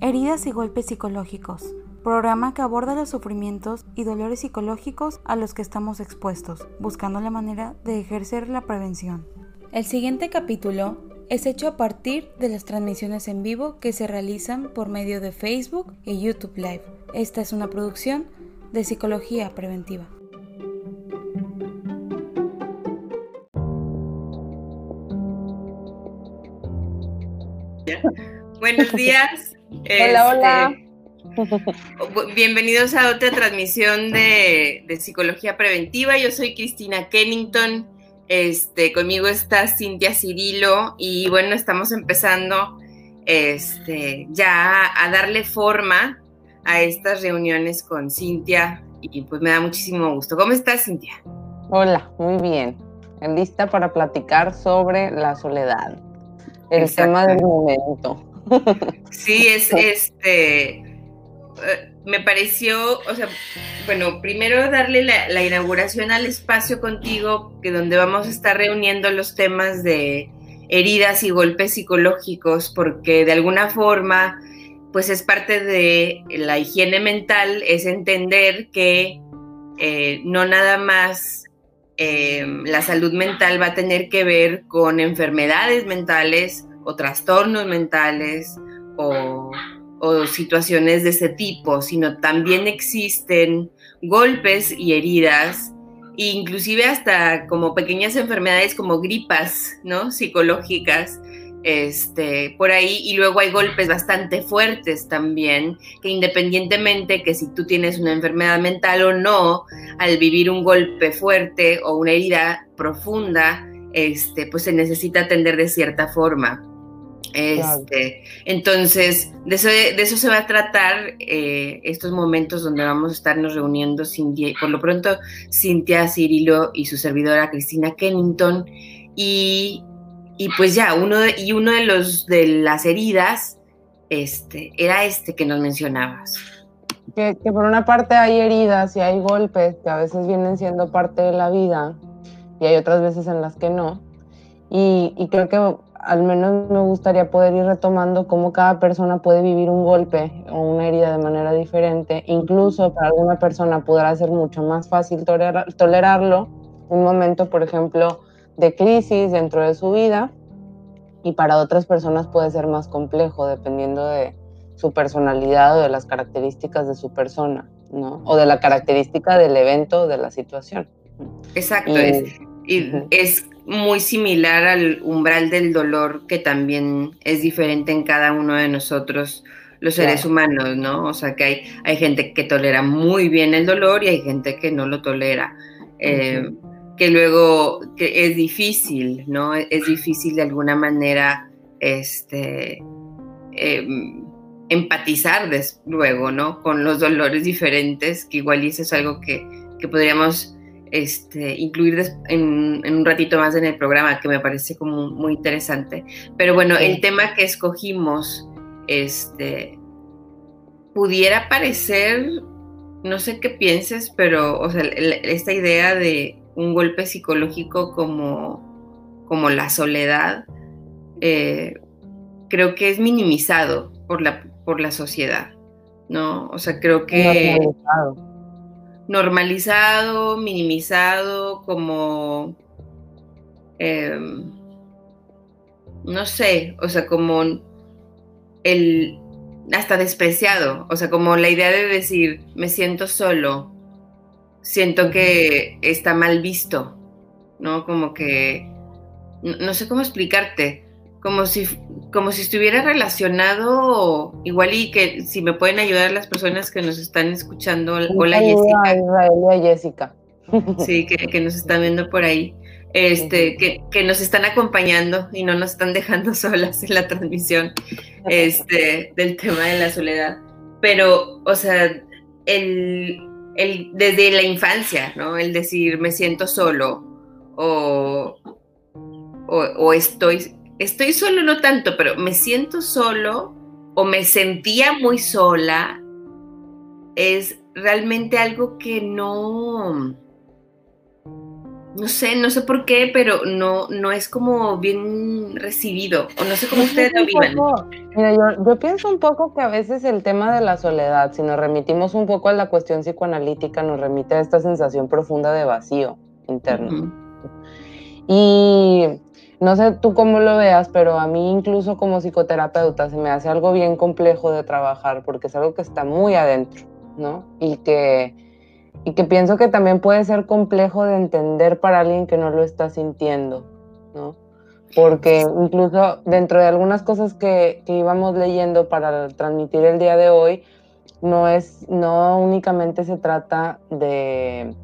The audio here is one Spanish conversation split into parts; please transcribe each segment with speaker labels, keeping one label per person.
Speaker 1: Heridas y golpes psicológicos, programa que aborda los sufrimientos y dolores psicológicos a los que estamos expuestos, buscando la manera de ejercer la prevención. El siguiente capítulo es hecho a partir de las transmisiones en vivo que se realizan por medio de Facebook y YouTube Live. Esta es una producción de Psicología Preventiva.
Speaker 2: Buenos días.
Speaker 3: Hola, hola.
Speaker 2: Este, bienvenidos a otra transmisión de, Psicología Preventiva. Yo soy Cristina Kennington. Este, conmigo está Cintia Cirilo y bueno, estamos empezando este, ya a darle forma a estas reuniones con Cintia y pues me da muchísimo gusto. ¿Cómo estás, Cintia?
Speaker 3: Hola, muy bien. Lista para platicar sobre la soledad, el tema del momento.
Speaker 2: Sí, es este. Eh, me pareció, o sea, bueno, primero darle la, inauguración al espacio contigo, que donde vamos a estar reuniendo los temas de heridas y golpes psicológicos, porque de alguna forma, pues es parte de la higiene mental, es entender que eh, no nada más eh, la salud mental va a tener que ver con enfermedades mentales, o trastornos mentales o, situaciones de ese tipo, sino también existen golpes y heridas, inclusive hasta como pequeñas enfermedades como gripas, ¿no? Psicológicas, este, por ahí, y luego hay golpes bastante fuertes también, que independientemente que si tú tienes una enfermedad mental o no, al vivir un golpe fuerte o una herida profunda, este, pues se necesita atender de cierta forma. Este, entonces, de eso, se va a tratar eh, estos momentos donde vamos a estarnos reuniendo, por lo pronto, Cintia Cirilo y su servidora Cristina Kennington. Y, pues ya, uno de, y uno de los de las heridas este, era este que nos mencionabas.
Speaker 3: Que, por una parte hay heridas y hay golpes que a veces vienen siendo parte de la vida y hay otras veces en las que no. Y, y creo que al menos me gustaría poder ir retomando cómo cada persona puede vivir un golpe o una herida de manera diferente. Incluso para alguna persona podrá ser mucho más fácil tolerarlo, un momento, por ejemplo, de crisis dentro de su vida, y para otras personas puede ser más complejo dependiendo de su personalidad o de las características de su persona, ¿no? O de la característica del evento o de la situación.
Speaker 2: Exacto, y es muy similar al umbral del dolor que también es diferente en cada uno de nosotros, los seres humanos, ¿no? O sea, que hay, hay gente que tolera muy bien el dolor y hay gente que no lo tolera. Eh, que luego que es difícil, ¿no? Es difícil de alguna manera este, em, empatizar luego, ¿no? Con los dolores diferentes, que igual y eso es algo que, que podríamos este, incluir en, un ratito más en el programa, que me parece como muy interesante. Pero bueno, el tema que escogimos, este, pudiera parecer, no sé qué pienses, pero o sea, esta idea de un golpe psicológico como, como la soledad, eh, creo que es minimizado por la, por la sociedad, ¿no? O sea, creo que normalizado, minimizado, como, em, no sé, o sea, como el, hasta despreciado, o sea, como la idea de decir, me siento solo, siento que está mal visto, ¿no? Como que, no sé cómo explicarte, como si, como si estuviera relacionado, igual y que si me pueden ayudar las personas que nos están escuchando. Hola
Speaker 3: Jessica. Jessica.
Speaker 2: Sí, que, nos están viendo por ahí. Este, que, que, nos están acompañando y no nos están dejando solas en la transmisión este, del tema de la soledad. Pero, o sea, el, el, desde la infancia, ¿no? El decir me siento solo o, o, o estoy, estoy solo no tanto, pero me siento solo o me sentía muy sola, es realmente algo que no, no sé, no sé por qué, pero no, no es como bien recibido, o no sé cómo ustedes lo viven.
Speaker 3: Mira, yo, yo, pienso un poco que a veces el tema de la soledad, si nos remitimos un poco a la cuestión psicoanalítica, nos remite a esta sensación profunda de vacío interno. Y no sé tú cómo lo veas, pero a mí incluso como psicoterapeuta se me hace algo bien complejo de trabajar porque es algo que está muy adentro, ¿no? Y que y que pienso que también puede ser complejo de entender para alguien que no lo está sintiendo, ¿no? Porque incluso dentro de algunas cosas que, que íbamos leyendo para transmitir el día de hoy, no es, no únicamente se trata de,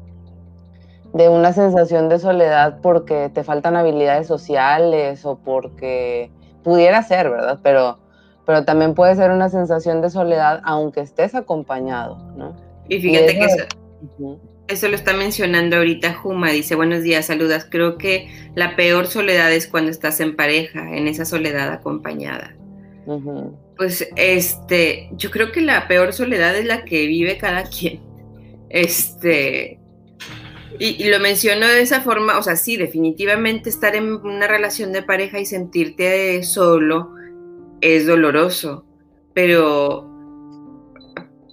Speaker 3: de una sensación de soledad porque te faltan habilidades sociales o porque pudiera ser, ¿verdad? Pero, pero también puede ser una sensación de soledad aunque estés acompañado, ¿no?
Speaker 2: Y fíjate que eso, eso lo está mencionando ahorita Juma, dice buenos días, saludas. Creo que la peor soledad es cuando estás en pareja, en esa soledad acompañada. Pues este, yo creo que la peor soledad es la que vive cada quien. Este, y, y, lo menciono de esa forma, o sea, sí, definitivamente estar en una relación de pareja y sentirte solo es doloroso, pero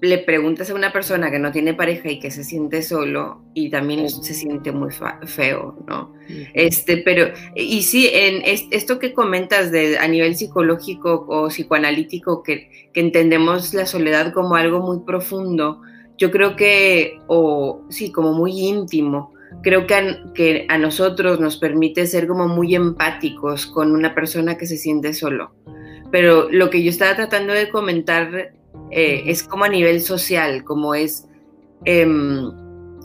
Speaker 2: le preguntas a una persona que no tiene pareja y que se siente solo y también se siente muy feo, ¿no? Este, pero, y sí, en esto que comentas de, a nivel psicológico o psicoanalítico, que, que entendemos la soledad como algo muy profundo, yo creo que, o sí, como muy íntimo, creo que a, que a nosotros nos permite ser como muy empáticos con una persona que se siente solo. Pero lo que yo estaba tratando de comentar eh, es como a nivel social, como es, em,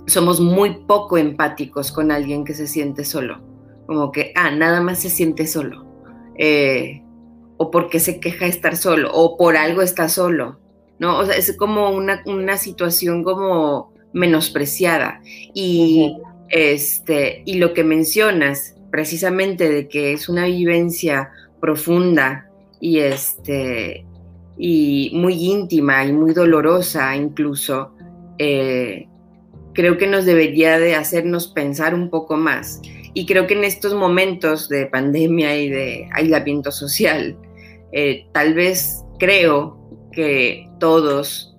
Speaker 2: somos muy poco empáticos con alguien que se siente solo, como que, ah, nada más se siente solo, eh, o porque se queja de estar solo, o por algo está solo, ¿no? O sea, es como una, una situación como menospreciada. Y, este, y lo que mencionas, precisamente de que es una vivencia profunda y, este, y muy íntima y muy dolorosa incluso, eh, creo que nos debería de hacernos pensar un poco más. Y creo que en estos momentos de pandemia y de aislamiento social, eh, tal vez creo que todos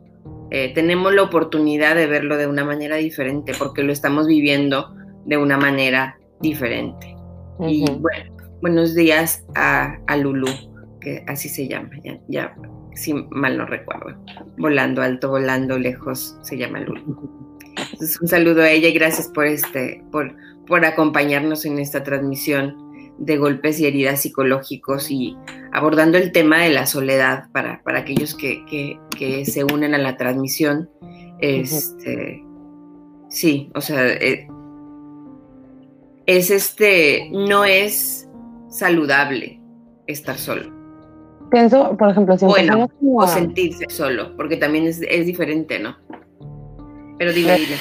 Speaker 2: eh, tenemos la oportunidad de verlo de una manera diferente, porque lo estamos viviendo de una manera diferente. Y bueno, buenos días a, a Lulu, que así se llama, ya, ya si mal no recuerdo. Volando alto, volando lejos, se llama Lulu. un saludo a ella y gracias por este, por, por acompañarnos en esta transmisión de golpes y heridas psicológicos y abordando el tema de la soledad para, para aquellos que, que, se unen a la transmisión. Este, sí, o sea, eh, es este, no es saludable estar solo.
Speaker 3: Pienso, por ejemplo, si
Speaker 2: bueno, o sentirse solo, porque también es, diferente, ¿no? Pero dime, dime.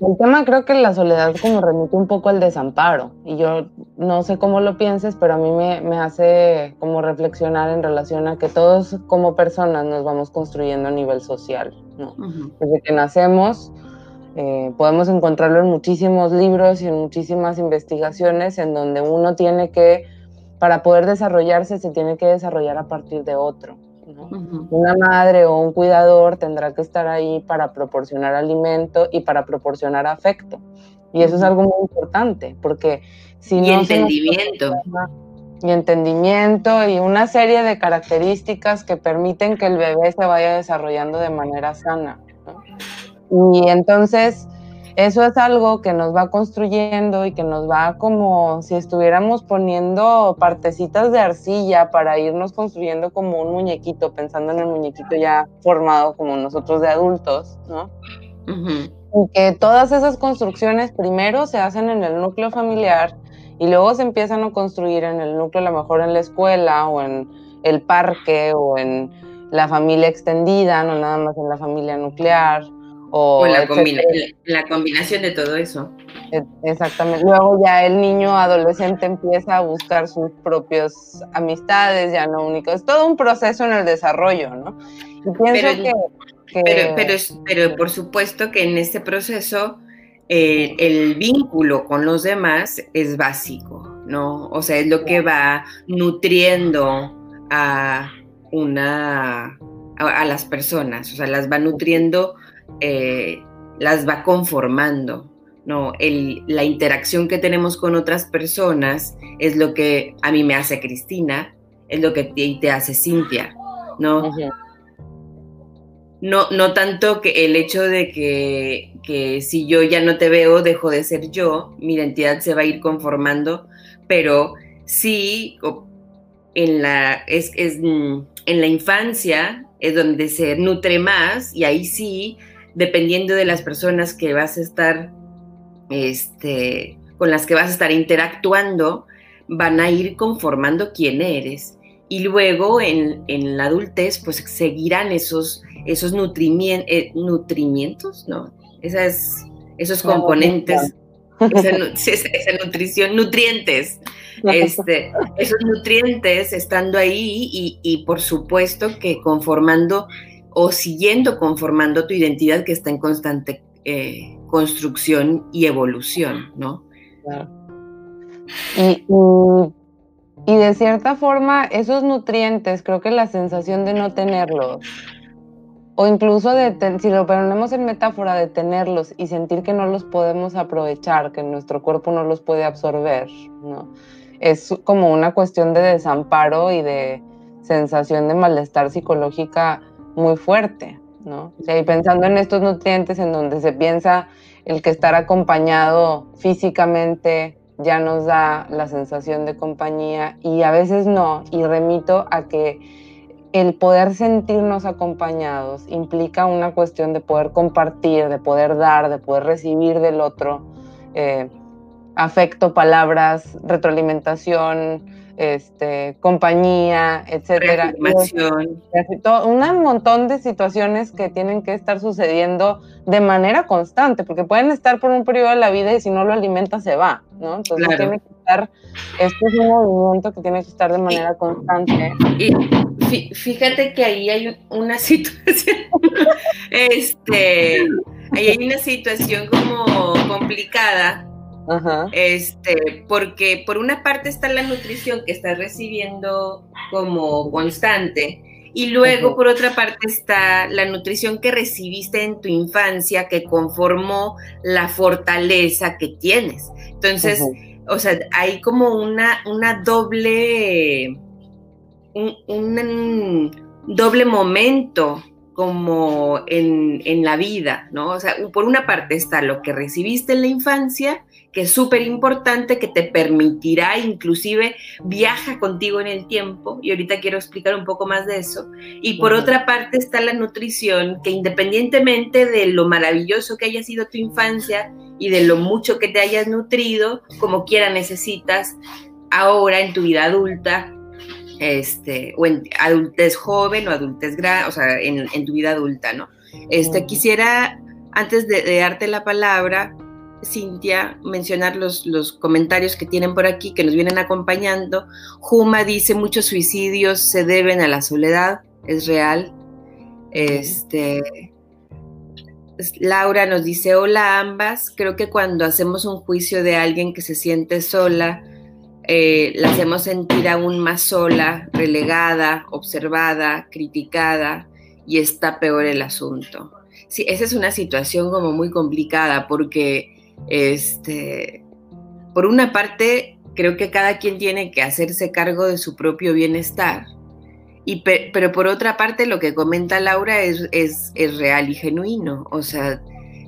Speaker 3: El tema creo que la soledad como remite un poco al desamparo y yo no sé cómo lo pienses, pero a mí me, me hace como reflexionar en relación a que todos como personas nos vamos construyendo a nivel social, ¿no? Desde que nacemos eh, podemos encontrarlo en muchísimos libros y en muchísimas investigaciones en donde uno tiene que para poder desarrollarse se tiene que desarrollar a partir de otro. Una madre o un cuidador tendrá que estar ahí para proporcionar alimento y para proporcionar afecto. Y eso es algo muy importante, porque si
Speaker 2: y entendimiento.
Speaker 3: y entendimiento y una serie de características que permiten que el bebé se vaya desarrollando de manera sana. Y entonces, eso es algo que nos va construyendo y que nos va como si estuviéramos poniendo partecitas de arcilla para irnos construyendo como un muñequito, pensando en el muñequito ya formado como nosotros de adultos, ¿no? Y que todas esas construcciones primero se hacen en el núcleo familiar y luego se empiezan a construir en el núcleo, a lo mejor en la escuela o en el parque o en la familia extendida, no nada más en la familia nuclear
Speaker 2: o, la, combinación de todo eso.
Speaker 3: E, exactamente. Luego ya el niño adolescente empieza a buscar sus propias amistades, ya no únicos. Es todo un proceso en el desarrollo, ¿no?
Speaker 2: Y pienso pero, que, Pero, pero, pero, por supuesto que en este proceso el vínculo con los demás es básico, ¿no? O sea, es lo que va nutriendo a una, a, las personas, o sea, las va nutriendo, eh, las va conformando, ¿no? la interacción que tenemos con otras personas es lo que a mí me hace Cristina, es lo que te, hace Cintia, ¿no? No, no tanto que el hecho de que, si yo ya no te veo, dejo de ser yo, mi identidad se va a ir conformando, pero sí, en la, mm, en la infancia es donde se nutre más y ahí sí, dependiendo de las personas que vas a estar, este, con las que vas a estar interactuando, van a ir conformando quién eres. Y luego en, la adultez, pues seguirán esos, esos eh, nutrimientos, ¿no? Esas, esos componentes, esa, nutrición, nutrientes, este, esos nutrientes estando ahí y, por supuesto que conformando o siguiendo conformando tu identidad que está en constante eh, construcción y evolución, ¿no?
Speaker 3: Y, y, de cierta forma, esos nutrientes, creo que la sensación de no tenerlos, o incluso de, si lo ponemos en metáfora, de tenerlos y sentir que no los podemos aprovechar, que nuestro cuerpo no los puede absorber, ¿no? Es como una cuestión de desamparo y de sensación de malestar psicológica muy fuerte, ¿no? y pensando en estos nutrientes en donde se piensa el que estar acompañado físicamente ya nos da la sensación de compañía y a veces no, y remito a que el poder sentirnos acompañados implica una cuestión de poder compartir, de poder dar, de poder recibir del otro eh, afecto, palabras, retroalimentación, este, compañía, etcétera. Un montón de situaciones que tienen que estar sucediendo de manera constante, porque pueden estar por un periodo de la vida y si no lo alimenta se va, ¿no? Entonces tiene que estar, este es un movimiento que tiene que estar de manera constante.
Speaker 2: Y fíjate que ahí hay una situación, este, ahí hay una situación como complicada este, porque por una parte está la nutrición que estás recibiendo como constante y luego por otra parte está la nutrición que recibiste en tu infancia que conformó la fortaleza que tienes. Entonces, o sea, hay como una, una doble, un doble momento como en, en, la vida, ¿no? O sea, por una parte está lo que recibiste en la infancia, que es súper importante, que te permitirá, inclusive viaja contigo en el tiempo, y ahorita quiero explicar un poco más de eso. Y por otra parte está la nutrición, que independientemente de lo maravilloso que haya sido tu infancia y de lo mucho que te hayas nutrido, como quiera necesitas ahora en tu vida adulta este, o en adultez joven o adultez grande, o sea, en, tu vida adulta, ¿no? Este, quisiera, antes de, darte la palabra, Cintia, mencionar los, los, comentarios que tienen por aquí, que nos vienen acompañando. Juma dice, muchos suicidios se deben a la soledad, es real. Este, Laura nos dice, hola ambas, creo que cuando hacemos un juicio de alguien que se siente sola, eh, la hacemos sentir aún más sola, relegada, observada, criticada y está peor el asunto. Sí, esa es una situación como muy complicada porque, este, por una parte, creo que cada quien tiene que hacerse cargo de su propio bienestar. Y pero por otra parte, lo que comenta Laura es, es, es real y genuino. O sea,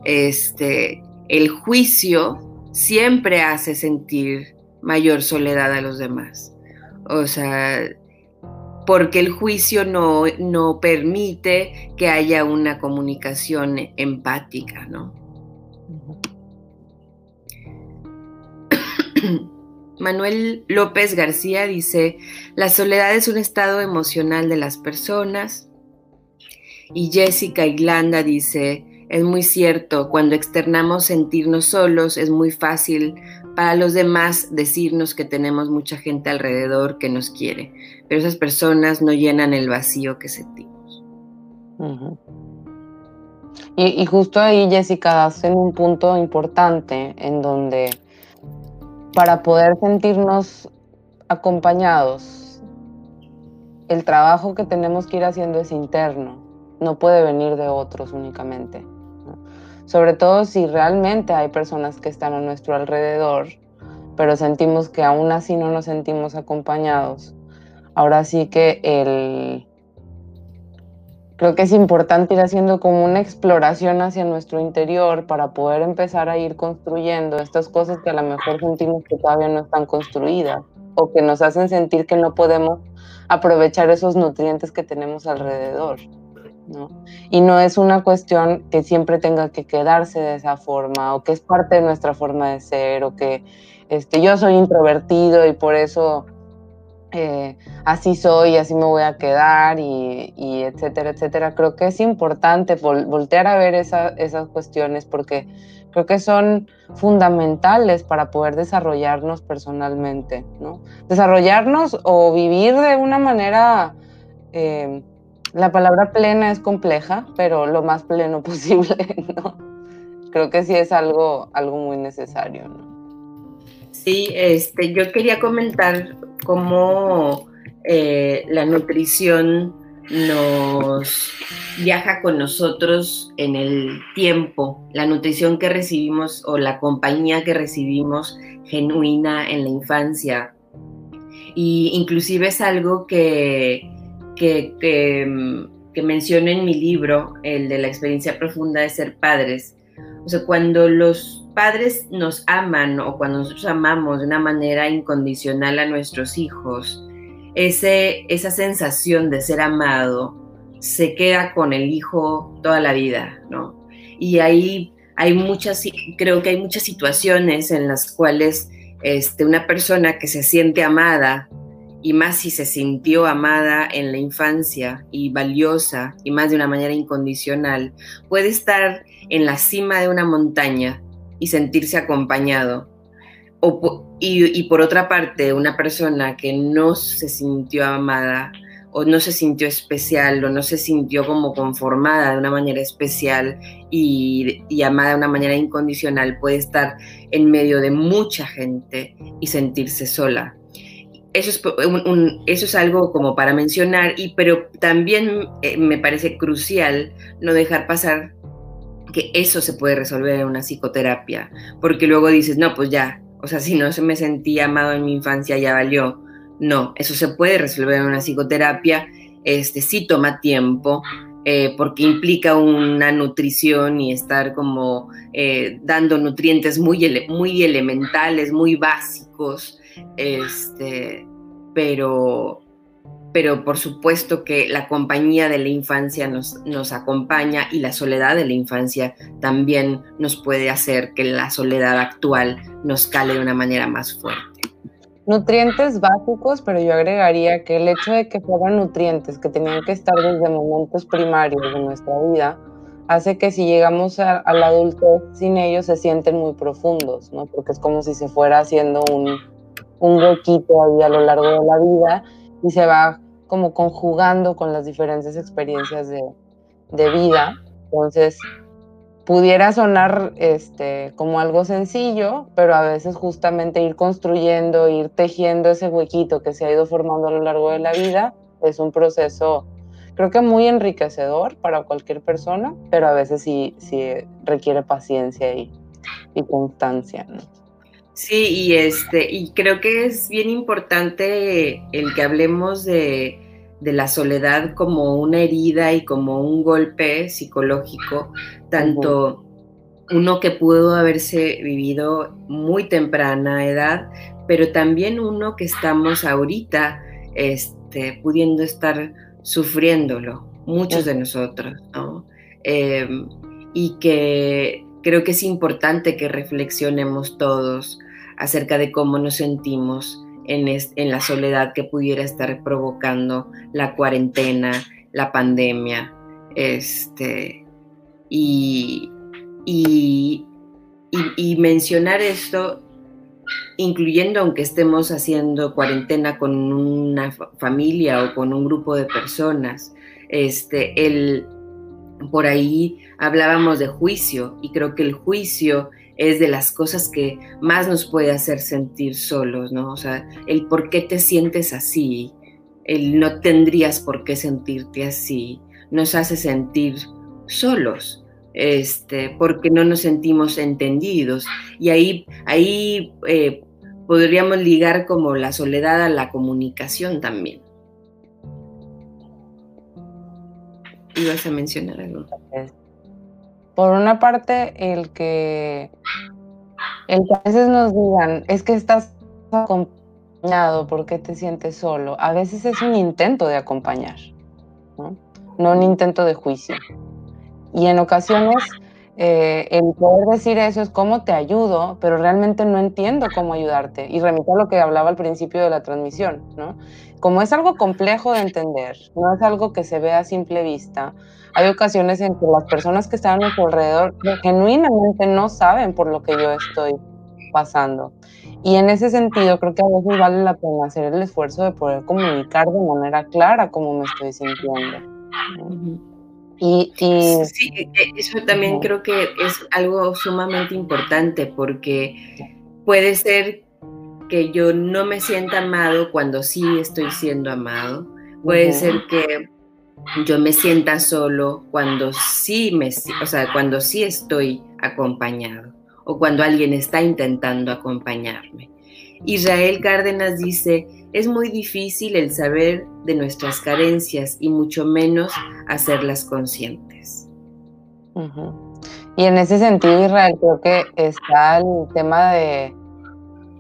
Speaker 2: este, el juicio siempre hace sentir mayor soledad a los demás. O sea, porque el juicio no, no permite que haya una comunicación empática, ¿no? Manuel López García dice, la soledad es un estado emocional de las personas. Y Jessica Iglanda dice, es muy cierto, cuando externamos sentirnos solos es muy fácil para los demás decirnos que tenemos mucha gente alrededor que nos quiere, pero esas personas no llenan el vacío que sentimos.
Speaker 3: Y, justo ahí, Jessica, das en un punto importante en donde para poder sentirnos acompañados, el trabajo que tenemos que ir haciendo es interno, no puede venir de otros únicamente. Sobre todo si realmente hay personas que están a nuestro alrededor, pero sentimos que aún así no nos sentimos acompañados. Ahora sí que el... Creo que es importante ir haciendo como una exploración hacia nuestro interior para poder empezar a ir construyendo estas cosas que a lo mejor sentimos que todavía no están construidas o que nos hacen sentir que no podemos aprovechar esos nutrientes que tenemos alrededor. Y no es una cuestión que siempre tenga que quedarse de esa forma o que es parte de nuestra forma de ser o que este, yo soy introvertido y por eso eh, así soy, así me voy a quedar y, etcétera, etcétera. Creo que es importante voltear a ver esas cuestiones porque creo que son fundamentales para poder desarrollarnos personalmente, ¿no? Desarrollarnos o vivir de una manera... Eh, la palabra plena es compleja, pero lo más pleno posible, ¿no? Creo que sí es algo, algo muy necesario, ¿no?
Speaker 2: Sí, este, yo quería comentar cómo eh, la nutrición nos viaja con nosotros en el tiempo, la nutrición que recibimos o la compañía que recibimos genuina en la infancia. Y inclusive es algo que, que, menciono en mi libro, el de la experiencia profunda de ser padres. O sea, cuando los padres nos aman o cuando nosotros amamos de una manera incondicional a nuestros hijos, ese, esa sensación de ser amado se queda con el hijo toda la vida, ¿no? Y ahí hay muchas, creo que hay muchas situaciones en las cuales este, una persona que se siente amada y más si se sintió amada en la infancia y valiosa y más de una manera incondicional, puede estar en la cima de una montaña y sentirse acompañado. y, por otra parte, una persona que no se sintió amada o no se sintió especial o no se sintió como conformada de una manera especial y, y amada de una manera incondicional puede estar en medio de mucha gente y sentirse sola eso es, algo como para mencionar, y, pero también eh, me parece crucial no dejar pasar que eso se puede resolver en una psicoterapia, porque luego dices, no, pues ya, o sea, si no se me sentía amado en mi infancia, ya valió. No, eso se puede resolver en una psicoterapia, este sí toma tiempo, eh, porque implica una nutrición y estar como eh, dando nutrientes muy, muy elementales, muy básicos, este, pero, pero por supuesto que la compañía de la infancia nos, nos acompaña y la soledad de la infancia también nos puede hacer que la soledad actual nos cale de una manera más fuerte.
Speaker 3: Nutrientes básicos, pero yo agregaría que el hecho de que fueran nutrientes que tenían que estar desde momentos primarios de nuestra vida, hace que si llegamos a, la adultez sin ellos se sienten muy profundos, ¿no? Porque es como si se fuera haciendo un, un huequito ahí a lo largo de la vida y se va como conjugando con las diferentes experiencias de, de vida. Entonces, pudiera sonar este, como algo sencillo, pero a veces justamente ir construyendo, ir tejiendo ese huequito que se ha ido formando a lo largo de la vida es un proceso, creo que muy enriquecedor para cualquier persona, pero a veces sí, sí requiere paciencia y, y constancia.
Speaker 2: Sí, y este, y creo que es bien importante el que hablemos de, la soledad como una herida y como un golpe psicológico, tanto uno que pudo haberse vivido muy temprana edad, pero también uno que estamos ahorita este, pudiendo estar sufriéndolo, muchos de nosotros, ¿no? Em, y que creo que es importante que reflexionemos todos acerca de cómo nos sentimos en, en la soledad que pudiera estar provocando la cuarentena, la pandemia, este, y, y, y, mencionar esto, incluyendo aunque estemos haciendo cuarentena con una familia o con un grupo de personas, este, el, por ahí hablábamos de juicio y creo que el juicio es de las cosas que más nos puede hacer sentir solos, ¿no? O sea, el por qué te sientes así, el no tendrías por qué sentirte así, nos hace sentir solos, este, porque no nos sentimos entendidos. Y ahí, ahí eh, podríamos ligar como la soledad a la comunicación también. ibas a mencionar algo.
Speaker 3: Por una parte, el que, el que a veces nos digan, es que estás acompañado, ¿por qué te sientes solo? A veces es un intento de acompañar, ¿no? no un intento de juicio. Y en ocasiones eh, el poder decir eso es cómo te ayudo, pero realmente no entiendo cómo ayudarte. Y remito a lo que hablaba al principio de la transmisión, ¿no? Como es algo complejo de entender, no es algo que se vea a simple vista, hay ocasiones en que las personas que están a nuestro alrededor genuinamente no saben por lo que yo estoy pasando. Y en ese sentido, creo que a veces vale la pena hacer el esfuerzo de poder comunicar de manera clara cómo me estoy sintiendo.
Speaker 2: Y, y, sí, e, eso también creo que es algo sumamente importante porque puede ser que yo no me sienta amado cuando sí estoy siendo amado. Puede ser que yo me sienta solo cuando sí me, o sea, cuando sí estoy acompañado o cuando alguien está intentando acompañarme. Israel Cárdenas dice, es muy difícil el saber de nuestras carencias y mucho menos hacerlas conscientes.
Speaker 3: Y en ese sentido, Israel, creo que está el tema de,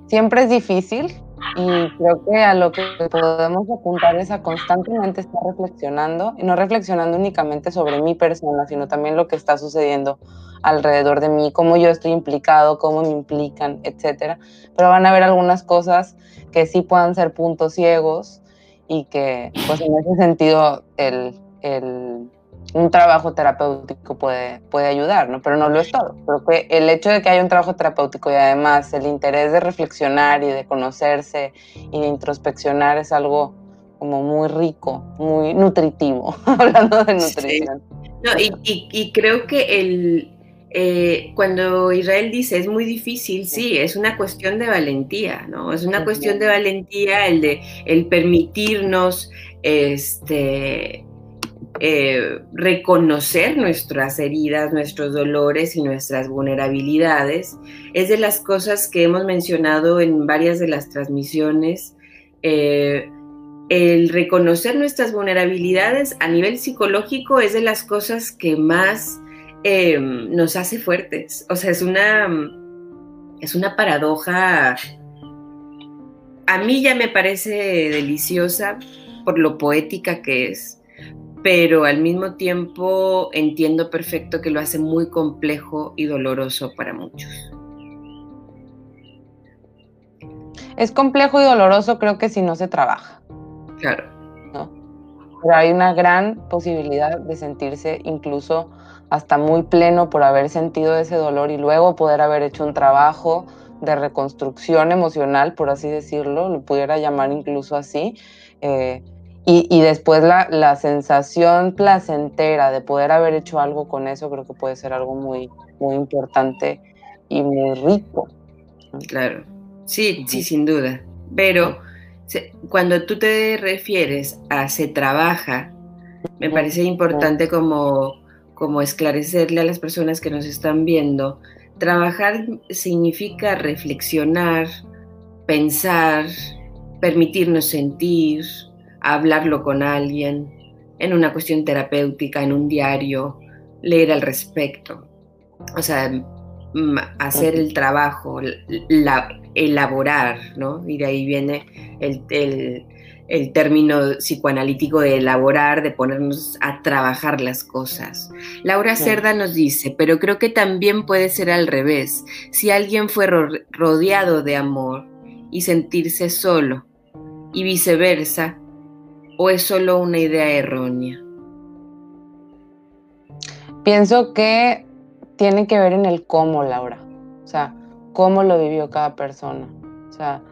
Speaker 3: siempre es difícil y creo que a lo que podemos apuntar es a constantemente estar reflexionando, y no reflexionando únicamente sobre mi persona, sino también lo que está sucediendo alrededor de mí, cómo yo estoy implicado, cómo me implican, etcétera. Pero van a haber algunas cosas que sí puedan ser puntos ciegos y que, pues en ese sentido, el, el un trabajo terapéutico puede, puede ayudar, ¿no? Pero no lo es todo. Creo que el hecho de que haya un trabajo terapéutico y además el interés de reflexionar y de conocerse y de introspeccionar es algo como muy rico, muy nutritivo, hablando de nutrición.
Speaker 2: No, y, creo que el, eh, cuando Israel dice es muy difícil, sí, es una cuestión de valentía, ¿no? Es una cuestión de valentía el de el permitirnos este, eh, reconocer nuestras heridas, nuestros dolores y nuestras vulnerabilidades. Es de las cosas que hemos mencionado en varias de las transmisiones. Eh, el reconocer nuestras vulnerabilidades a nivel psicológico es de las cosas que más eh, nos hace fuertes. O sea, es una, es una paradoja. A mí ya me parece deliciosa por lo poética que es pero al mismo tiempo entiendo perfecto que lo hace muy complejo y doloroso para muchos.
Speaker 3: Es complejo y doloroso creo que si no se trabaja.
Speaker 2: Claro.
Speaker 3: Pero hay una gran posibilidad de sentirse incluso hasta muy pleno por haber sentido ese dolor y luego poder haber hecho un trabajo de reconstrucción emocional, por así decirlo, lo pudiera llamar incluso así, eh, y, después la, la, sensación placentera de poder haber hecho algo con eso creo que puede ser algo muy, muy importante y muy rico.
Speaker 2: Claro, sí, sí, sin duda. Pero cuando tú te refieres a se trabaja, me parece importante como, como esclarecerle a las personas que nos están viendo. Trabajar significa reflexionar, pensar, permitirnos sentir, hablarlo con alguien, en una cuestión terapéutica, en un diario, leer al respecto. O sea, hacer el trabajo, la, elaborar, ¿no? Y de ahí viene el, el, término psicoanalítico de elaborar, de ponernos a trabajar las cosas. Laura Cerda nos dice, pero creo que también puede ser al revés, si alguien fue rodeado de amor y sentirse solo, y viceversa, o es solo una idea errónea?
Speaker 3: Pienso que tiene que ver en el cómo, Laura. O sea, cómo lo vivió cada persona. O sea,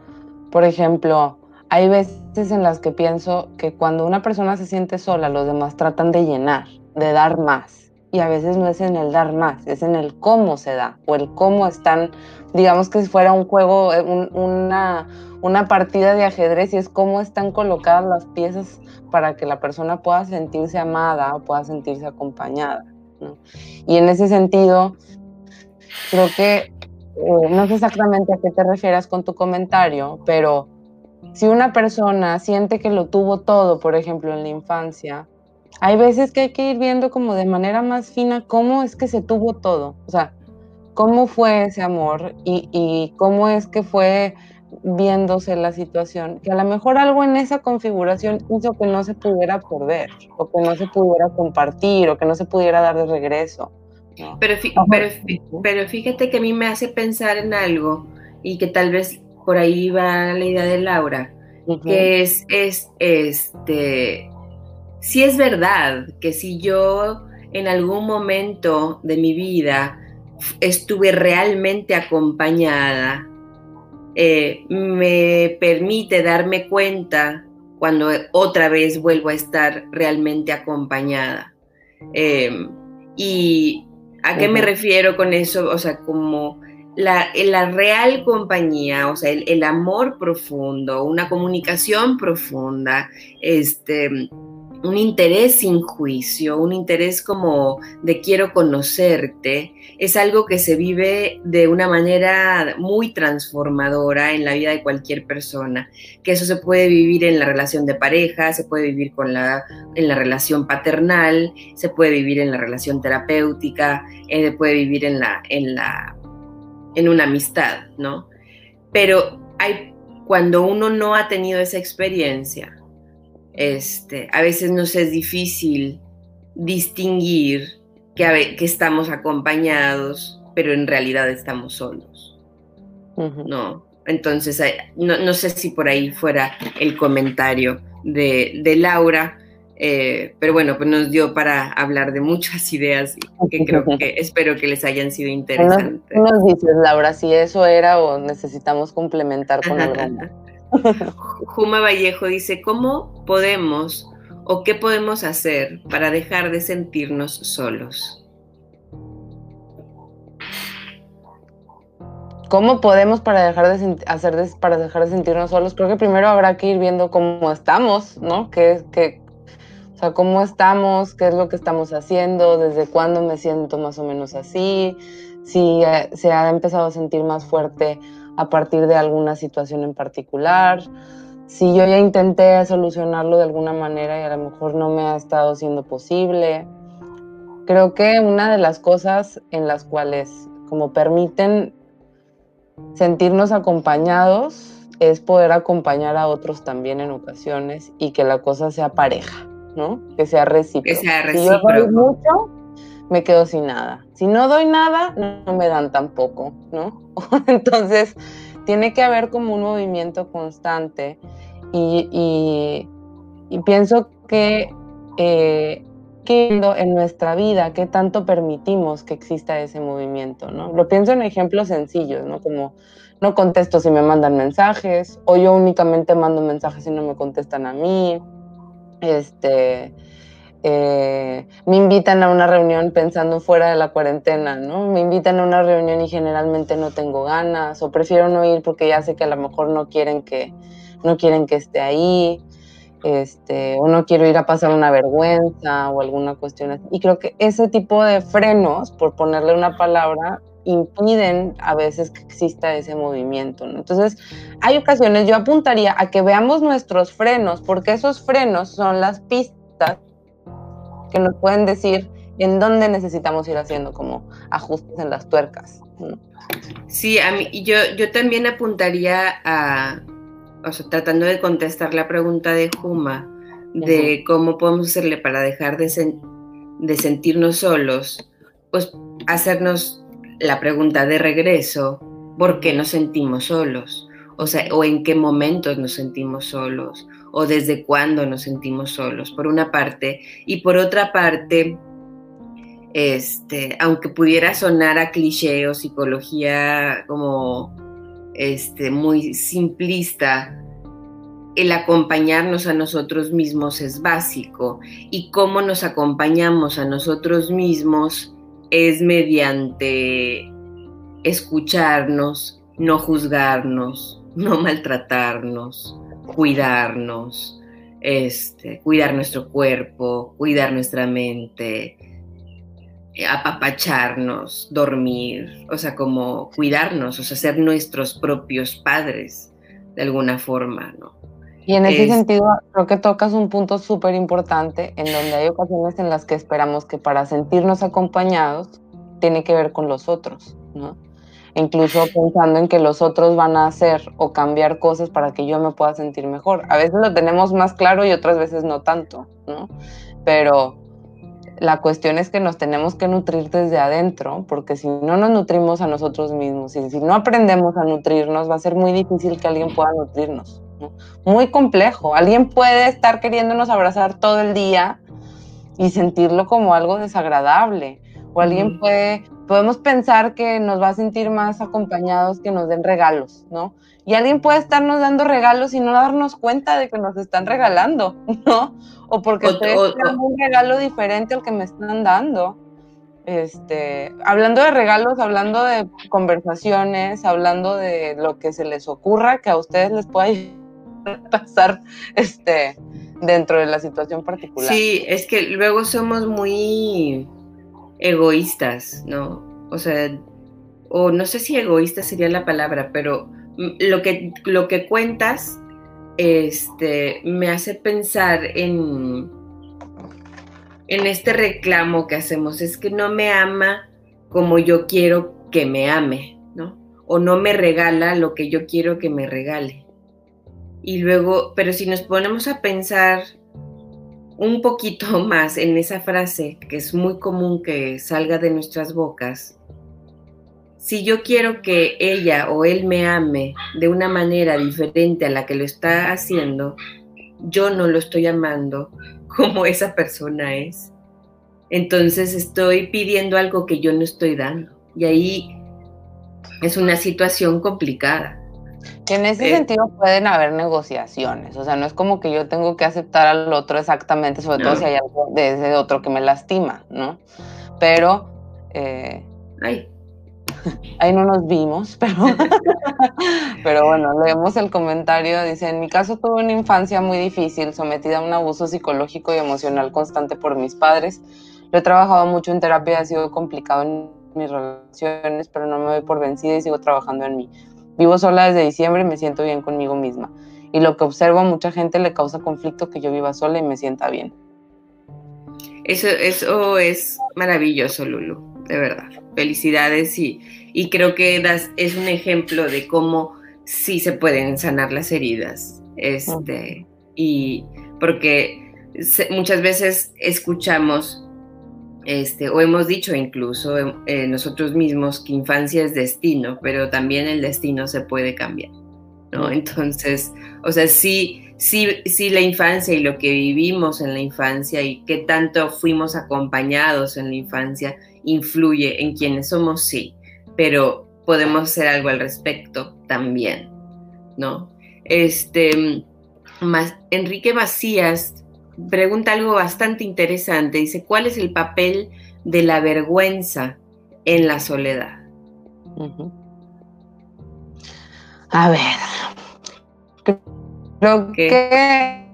Speaker 3: por ejemplo, hay veces en las que pienso que cuando una persona se siente sola, los demás tratan de llenar, de dar más. y a veces no es en el dar más, es en el cómo se da o el cómo están, digamos que si fuera un juego, eh, una, una partida de ajedrez y es cómo están colocadas las piezas para que la persona pueda sentirse amada o pueda sentirse acompañada. Y en ese sentido, creo que, eh, no sé exactamente a qué te refieras con tu comentario, pero si una persona siente que lo tuvo todo, por ejemplo, en la infancia, hay veces que hay que ir viendo como de manera más fina cómo es que se tuvo todo, o sea, cómo fue ese amor y cómo es que fue viéndose la situación, que a lo mejor algo en esa configuración hizo que no se pudiera perder, o que no se pudiera compartir, o que no se pudiera dar de regreso.
Speaker 2: Pero, pero, fíjate que a mí me hace pensar en algo, y que tal vez por ahí va la idea de Laura, que es, es, este, si es verdad que si yo en algún momento de mi vida estuve realmente acompañada, eh, me permite darme cuenta cuando otra vez vuelvo a estar realmente acompañada. Em, ¿Y a qué me refiero con eso? O sea, como la, la real compañía, o sea, el, el, amor profundo, una comunicación profunda, este, un interés sin juicio, un interés como de quiero conocerte, es algo que se vive de una manera muy transformadora en la vida de cualquier persona, que eso se puede vivir en la relación de pareja, se puede vivir con la, en la relación paternal, se puede vivir en la relación terapéutica, se puede vivir en, la, en, la, en una amistad, ¿no? Pero hay, cuando uno no ha tenido esa experiencia, este, a veces nos es difícil distinguir que, que estamos acompañados, pero en realidad estamos solos. No, entonces no, sé si por ahí fuera el comentario de, Laura, eh, pero bueno, pues nos dio para hablar de muchas ideas que creo que espero que les hayan sido interesantes.
Speaker 3: ¿Qué nos dices, Laura, si eso era o necesitamos complementar con algo
Speaker 2: Juma Vallejo dice, ¿cómo podemos o qué podemos hacer para dejar de sentirnos solos?
Speaker 3: ¿Cómo podemos para dejar de hacer para dejar de sentirnos solos? Creo que primero habrá que ir viendo cómo estamos, ¿no? ¿Qué, qué, o sea, cómo estamos, qué es lo que estamos haciendo, desde cuándo me siento más o menos así, si eh, se ha empezado a sentir más fuerte a partir de alguna situación en particular. Si yo ya intenté solucionarlo de alguna manera y a lo mejor no me ha estado siendo posible. Creo que una de las cosas en las cuales como permiten sentirnos acompañados es poder acompañar a otros también en ocasiones y que la cosa sea pareja, ¿no? Que sea recíproca.
Speaker 2: Que sea recíproco.
Speaker 3: mucho, me quedo sin nada. Si no doy nada, no me dan tampoco, ¿no? Entonces, tiene que haber como un movimiento constante y, pienso que, eh, en nuestra vida, qué tanto permitimos que exista ese movimiento, ¿no? Lo pienso en ejemplos sencillos, ¿no? Como no contesto si me mandan mensajes, o yo únicamente mando mensajes y no me contestan a mí, este eh, me invitan a una reunión pensando fuera de la cuarentena, ¿no? Me invitan a una reunión y generalmente no tengo ganas o prefiero no ir porque ya sé que a lo mejor no quieren que, no quieren que esté ahí, este, o no quiero ir a pasar una vergüenza o alguna cuestión así. Y creo que ese tipo de frenos, por ponerle una palabra, impiden a veces que exista ese movimiento. ¿no? Entonces, hay ocasiones, yo apuntaría a que veamos nuestros frenos, porque esos frenos son las pistas que nos pueden decir en dónde necesitamos ir haciendo como ajustes en las tuercas.
Speaker 2: Sí, a mí, yo, yo también apuntaría a, o sea, tratando de contestar la pregunta de Juma, de cómo podemos hacerle para dejar de, de sentirnos solos, pues hacernos la pregunta de regreso, ¿por qué nos sentimos solos? O sea, o en qué momentos nos sentimos solos, o desde cuándo nos sentimos solos, por una parte, y por otra parte, este, aunque pudiera sonar a cliché o psicología como este, muy simplista, el acompañarnos a nosotros mismos es básico y cómo nos acompañamos a nosotros mismos es mediante escucharnos, no juzgarnos, no maltratarnos, cuidarnos, este, cuidar nuestro cuerpo, cuidar nuestra mente, apapacharnos, dormir, o sea, como cuidarnos, o sea, ser nuestros propios padres de alguna forma, ¿no?
Speaker 3: Y en ese sentido, creo que tocas un punto súper importante en donde hay ocasiones en las que esperamos que para sentirnos acompañados tiene que ver con los otros, ¿no? Incluso pensando en que los otros van a hacer o cambiar cosas para que yo me pueda sentir mejor. A veces lo tenemos más claro y otras veces no tanto, ¿no? Pero la cuestión es que nos tenemos que nutrir desde adentro, porque si no nos nutrimos a nosotros mismos y si no aprendemos a nutrirnos, va a ser muy difícil que alguien pueda nutrirnos. Muy complejo. Alguien puede estar queriéndonos abrazar todo el día y sentirlo como algo desagradable. O alguien puede, podemos pensar que nos va a sentir más acompañados que nos den regalos, ¿no? Y alguien puede estarnos dando regalos y no darnos cuenta de que nos están regalando, ¿no? O porque estoy esperando un regalo diferente al que me están dando. Este, hablando de regalos, hablando de conversaciones, hablando de lo que se les ocurra que a ustedes les pueda pasar este, dentro de la situación particular.
Speaker 2: Sí, es que luego somos muy egoístas, ¿no? O sea, o no sé si egoísta sería la palabra, pero lo que, lo que cuentas este, me hace pensar en, en este reclamo que hacemos. Es que no me ama como yo quiero que me ame, ¿no? O no me regala lo que yo quiero que me regale. Y luego, pero si nos ponemos a pensar un poquito más en esa frase que es muy común que salga de nuestras bocas, si yo quiero que ella o él me ame de una manera diferente a la que lo está haciendo, yo no lo estoy amando como esa persona es. Entonces estoy pidiendo algo que yo no estoy dando. Y ahí es una situación complicada.
Speaker 3: En ese eh, sentido pueden haber negociaciones, o sea, no es como que yo tengo que aceptar al otro exactamente, sobre todo si hay algo de ese otro que me lastima, ¿no? Pero... Eh, ahí no nos vimos, pero, pero bueno, leemos el comentario, dice, en mi caso tuve una infancia muy difícil, sometida a un abuso psicológico y emocional constante por mis padres. Lo he trabajado mucho en terapia, ha sido complicado en mis relaciones, pero no me doy por vencida y sigo trabajando en mí. Vivo sola desde diciembre y me siento bien conmigo misma. Y lo que observo a mucha gente le causa conflicto que yo viva sola y me sienta bien.
Speaker 2: Eso, eso es maravilloso, Lulu, de verdad. Felicidades y, y creo que das, es un ejemplo de cómo sí se pueden sanar las heridas. Este, y porque muchas veces escuchamos este, o hemos dicho incluso eh, nosotros mismos que infancia es destino, pero también el destino se puede cambiar, ¿no? Entonces, o sea, sí, sí, sí la infancia y lo que vivimos en la infancia y qué tanto fuimos acompañados en la infancia influye en quienes somos, sí, pero podemos hacer algo al respecto también, ¿no? Este, más, Enrique Macías pregunta algo bastante interesante. Dice, ¿cuál es el papel de la vergüenza en la soledad?
Speaker 3: A ver, creo que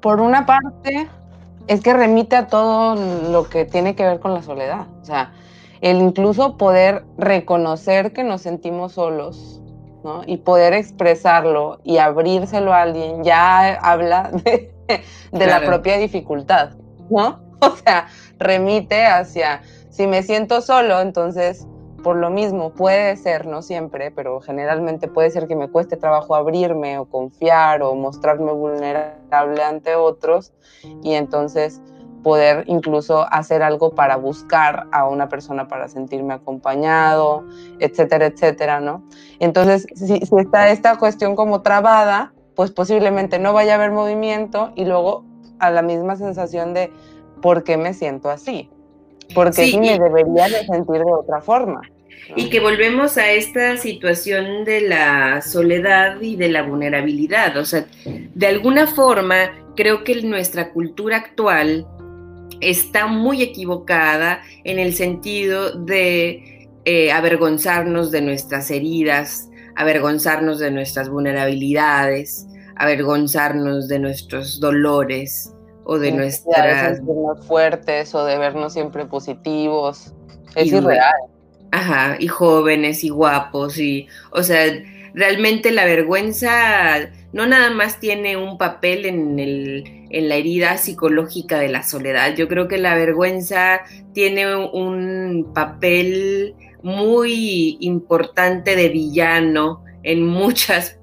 Speaker 3: por una parte es que remite a todo lo que tiene que ver con la soledad. O sea, el incluso poder reconocer que nos sentimos solos, ¿no? Y poder expresarlo y abrírselo a alguien ya habla de de la propia dificultad, ¿no? O sea, remite hacia, si me siento solo, entonces, por lo mismo, puede ser, no siempre, pero generalmente puede ser que me cueste trabajo abrirme o confiar o mostrarme vulnerable ante otros y entonces poder incluso hacer algo para buscar a una persona para sentirme acompañado, etcétera, etcétera, ¿no? Entonces, si, si está esta cuestión como trabada, pues posiblemente no vaya a haber movimiento y luego a la misma sensación de ¿por qué me siento así? Porque sí, me debería de sentir de otra forma.
Speaker 2: Y que volvemos a esta situación de la soledad y de la vulnerabilidad. O sea, de alguna forma, creo que nuestra cultura actual está muy equivocada en el sentido de eh, avergonzarnos de nuestras heridas, avergonzarnos de nuestras vulnerabilidades, avergonzarnos de nuestros dolores o de nuestras...
Speaker 3: fuertes o de vernos siempre positivos. Es irreal.
Speaker 2: Ajá, y jóvenes y guapos y, o sea, realmente la vergüenza no nada más tiene un papel en, el, en la herida psicológica de la soledad, yo creo que la vergüenza tiene un papel muy importante de villano en muchas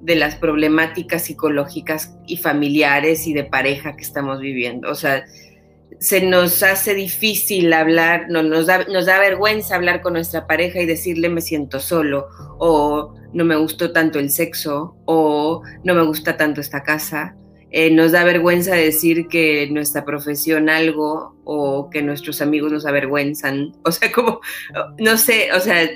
Speaker 2: de las problemáticas psicológicas y familiares y de pareja que estamos viviendo. O sea, se nos hace difícil hablar, no, nos, da, nos da vergüenza hablar con nuestra pareja y decirle me siento solo, o no me gustó tanto el sexo, o no me gusta tanto esta casa. Eh, nos da vergüenza decir que nuestra profesión algo o que nuestros amigos nos avergüenzan. O sea, como, no sé, o sea,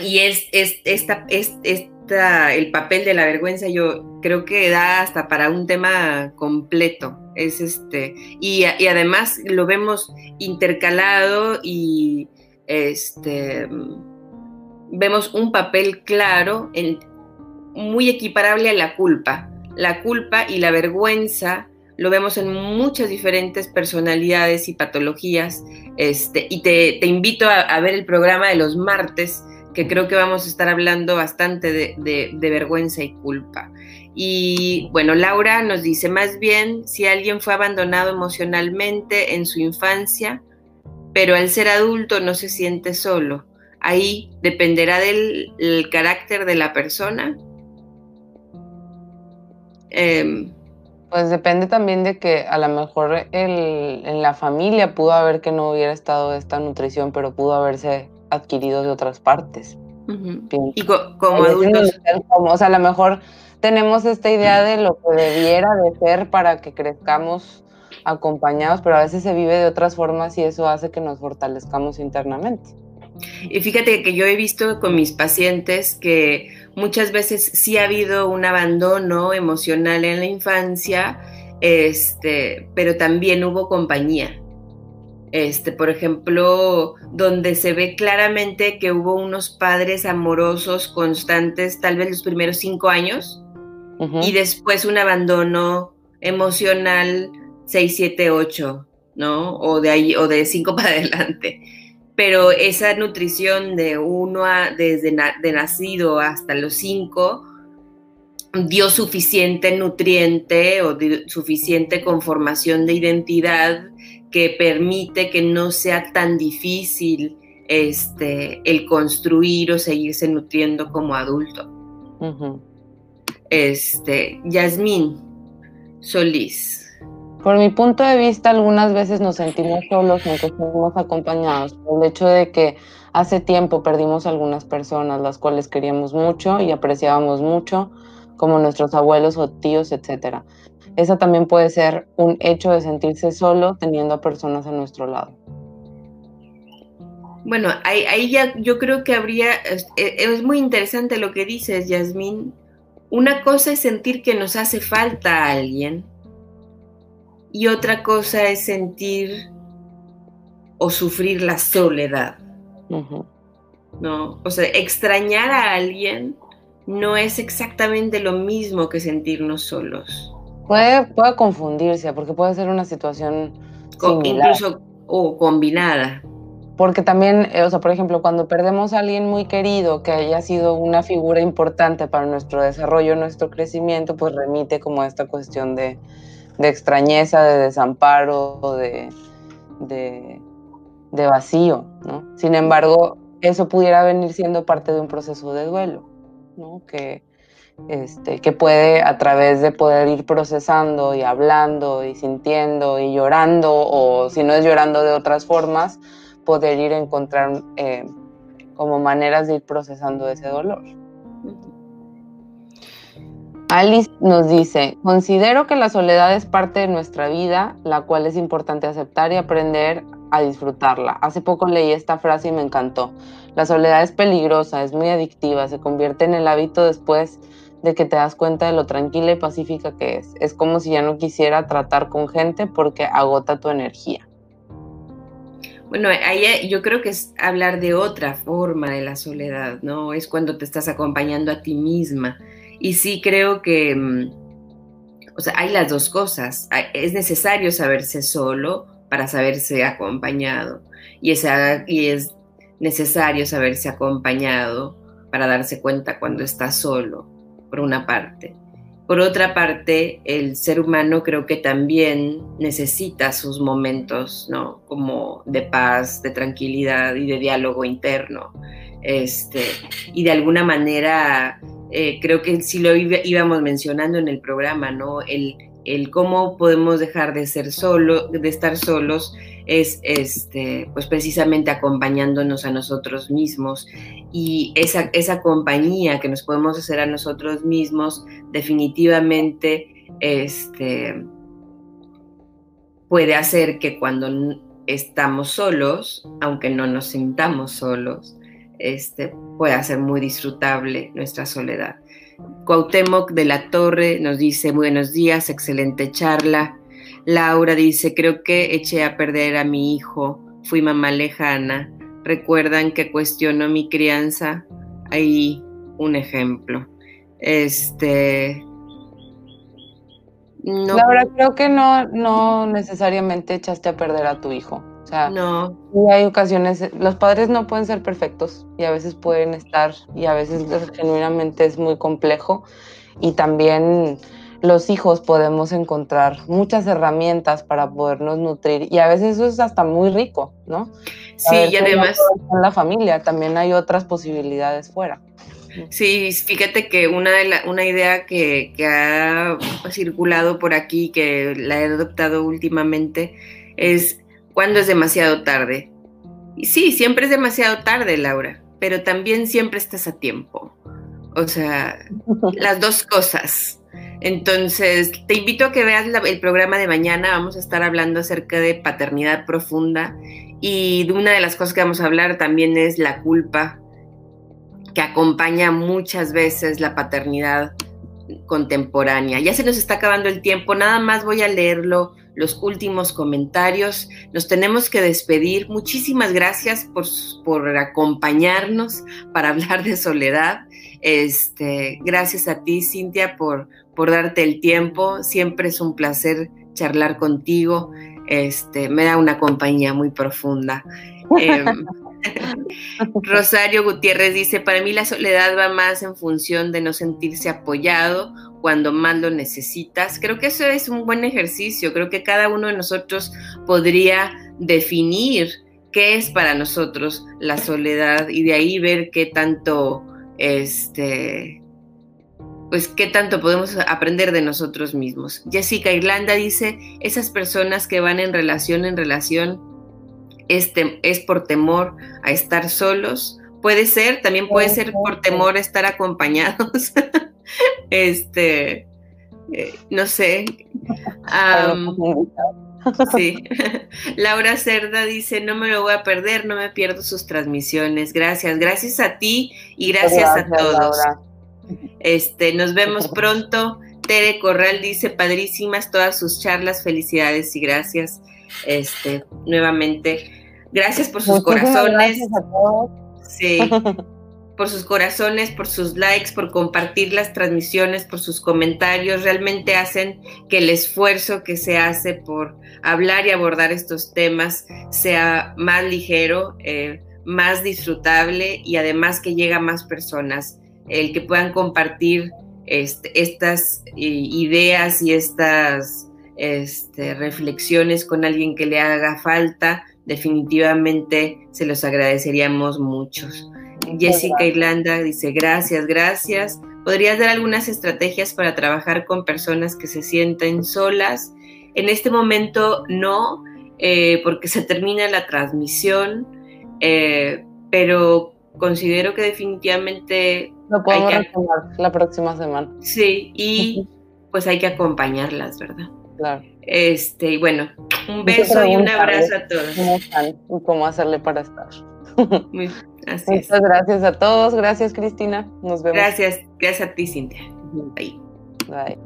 Speaker 2: y es, es, esta, es, el papel de la vergüenza yo creo que da hasta para un tema completo. Es este, y, además lo vemos intercalado y este vemos un papel claro, muy equiparable a la culpa. La culpa y la vergüenza lo vemos en muchas diferentes personalidades y patologías. Este, y te, te invito a, a, ver el programa de los martes que creo que vamos a estar hablando bastante de, vergüenza y culpa. Y bueno, Laura nos dice, más bien, si alguien fue abandonado emocionalmente en su infancia, pero al ser adulto no se siente solo, ahí dependerá del carácter de la persona.
Speaker 3: Em, pues depende también de que a lo mejor en la familia pudo haber que no hubiera estado esta nutrición, pero pudo haberse adquiridos de otras partes.
Speaker 2: Y como adultos.
Speaker 3: o sea, a lo mejor tenemos esta idea de lo que debiera de ser para que crezcamos acompañados, pero a veces se vive de otras formas y eso hace que nos fortalezcamos internamente.
Speaker 2: Y fíjate que yo he visto con mis pacientes que muchas veces sí ha habido un abandono emocional en la infancia, este, pero también hubo compañía este, por ejemplo, donde se ve claramente que hubo unos padres amorosos constantes, tal vez los primeros cinco años, y después un abandono emocional 6, 7, 8, ¿no? O de ahí, o de cinco para adelante. Pero esa nutrición de uno a, desde de nacido hasta los cinco dio suficiente nutriente o suficiente conformación de identidad que permite que no sea tan difícil este, el construir o seguirse nutriendo como adulto. Este, Yasmín Solís.
Speaker 3: Por mi punto de vista, algunas veces nos sentimos solos aunque estemos acompañados. Por el hecho de que hace tiempo perdimos algunas personas, las cuales queríamos mucho y apreciábamos mucho, como nuestros abuelos o tíos, etcétera esa también puede ser un hecho de sentirse solo teniendo a personas a nuestro lado.
Speaker 2: Bueno, ahí, ya yo creo que habría, es, es, muy interesante lo que dices, Yasmín. Una cosa es sentir que nos hace falta a alguien y otra cosa es sentir o sufrir la soledad. ¿No? O sea, extrañar a alguien no es exactamente lo mismo que sentirnos solos.
Speaker 3: Puede, puede confundirse, porque puede ser una situación
Speaker 2: incluso o combinada.
Speaker 3: Porque también, eh, o sea, por ejemplo, cuando perdemos a alguien muy querido que haya sido una figura importante para nuestro desarrollo, nuestro crecimiento, pues remite como a esta cuestión de, de extrañeza, de desamparo, de, de, vacío, ¿no? Sin embargo, eso pudiera venir siendo parte de un proceso de duelo, ¿no? Que, este, que puede a través de poder ir procesando y hablando y sintiendo y llorando o si no es llorando de otras formas, poder ir a encontrar eh, como maneras de ir procesando ese dolor. Alice nos dice, considero que la soledad es parte de nuestra vida, la cual es importante aceptar y aprender a disfrutarla. Hace poco leí esta frase y me encantó. La soledad es peligrosa, es muy adictiva, se convierte en el hábito después de que te das cuenta de lo tranquila y pacífica que es. Es como si ya no quisiera tratar con gente porque agota tu energía.
Speaker 2: Bueno, ahí yo creo que es hablar de otra forma de la soledad, ¿no? Es cuando te estás acompañando a ti misma. Y sí creo que, mm, o sea, hay las dos cosas. Es necesario saberse solo para saberse acompañado. Y es, y es necesario saberse acompañado para darse cuenta cuando estás solo, por una parte. Por otra parte, el ser humano creo que también necesita sus momentos, ¿no? Como de paz, de tranquilidad y de diálogo interno. Este, y de alguna manera, eh, creo que sí lo íbamos mencionando en el programa, ¿no? El, el cómo podemos dejar de ser solo, de estar solos, es este, pues precisamente acompañándonos a nosotros mismos y esa, esa compañía que nos podemos hacer a nosotros mismos definitivamente este, puede hacer que cuando estamos solos, aunque no nos sintamos solos, este, pueda ser muy disfrutable nuestra soledad. Cuauhtémoc de la Torre nos dice buenos días, excelente charla. Laura dice, creo que eché a perder a mi hijo, fui mamá lejana. Recuerdan que cuestionó mi crianza. Ahí un ejemplo. Este.
Speaker 3: Laura, creo que no, no necesariamente echaste a perder a tu hijo. O sea,
Speaker 2: no.
Speaker 3: hay ocasiones, los padres no pueden ser perfectos y a veces pueden estar y a veces genuinamente es muy complejo y también los hijos podemos encontrar muchas herramientas para podernos nutrir y a veces eso es hasta muy rico, ¿no?
Speaker 2: Sí, y además...
Speaker 3: En la familia también hay otras posibilidades fuera.
Speaker 2: Sí, fíjate que una, de la, una idea que, que ha circulado por aquí, que la he adoptado últimamente, es cuando es demasiado tarde. Y sí, siempre es demasiado tarde, Laura, pero también siempre estás a tiempo. O sea, las dos cosas. Entonces, te invito a que veas el programa de mañana. Vamos a estar hablando acerca de paternidad profunda y de una de las cosas que vamos a hablar también es la culpa que acompaña muchas veces la paternidad contemporánea. Ya se nos está acabando el tiempo, nada más voy a leerlo, los últimos comentarios. Nos tenemos que despedir. Muchísimas gracias por, por acompañarnos para hablar de soledad. Este, gracias a ti, Cintia, por, por darte el tiempo. Siempre es un placer charlar contigo. Este, me da una compañía muy profunda. Em, Rosario Gutiérrez dice, para mí la soledad va más en función de no sentirse apoyado cuando más lo necesitas. Creo que eso es un buen ejercicio. Creo que cada uno de nosotros podría definir qué es para nosotros la soledad y de ahí ver qué tanto este pues qué tanto podemos aprender de nosotros mismos. Jessica Irlanda dice, esas personas que van en relación en relación es, es por temor a estar solos. Puede ser, también puede ser por temor a estar acompañados. este, eh, no sé. sí. Laura Cerda dice, no me lo voy a perder, no me pierdo sus transmisiones. Gracias, gracias a ti y gracias, a todos. Este, nos vemos pronto. Tere Corral dice, padrísimas todas sus charlas, felicidades y gracias. Este, nuevamente, gracias por sus corazones. Sí. Por sus corazones, por sus likes, por compartir las transmisiones, por sus comentarios, realmente hacen que el esfuerzo que se hace por hablar y abordar estos temas sea más ligero, eh, más disfrutable y además que llega a más personas el que puedan compartir este, estas eh, ideas y estas este, reflexiones con alguien que le haga falta, definitivamente se los agradeceríamos muchos. Jessica Irlanda dice, gracias, gracias. ¿Podrías dar algunas estrategias para trabajar con personas que se sienten solas? En este momento no, eh, porque se termina la transmisión, eh, pero considero que definitivamente
Speaker 3: lo podemos la próxima semana.
Speaker 2: Sí, y pues hay que acompañarlas, ¿verdad?
Speaker 3: Claro.
Speaker 2: Este, y bueno, Un beso y un abrazo a todos.
Speaker 3: ¿Cómo están? Cómo hacerle para estar.
Speaker 2: Así
Speaker 3: Muchas gracias a todos. Gracias, Cristina. Nos vemos.
Speaker 2: Gracias. Gracias a ti, Cintia. Bye.
Speaker 3: Bye.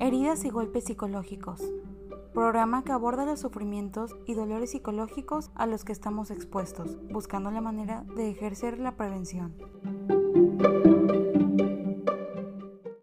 Speaker 1: Heridas y golpes psicológicos. Programa que aborda los sufrimientos y dolores psicológicos a los que estamos expuestos, buscando la manera de ejercer la prevención.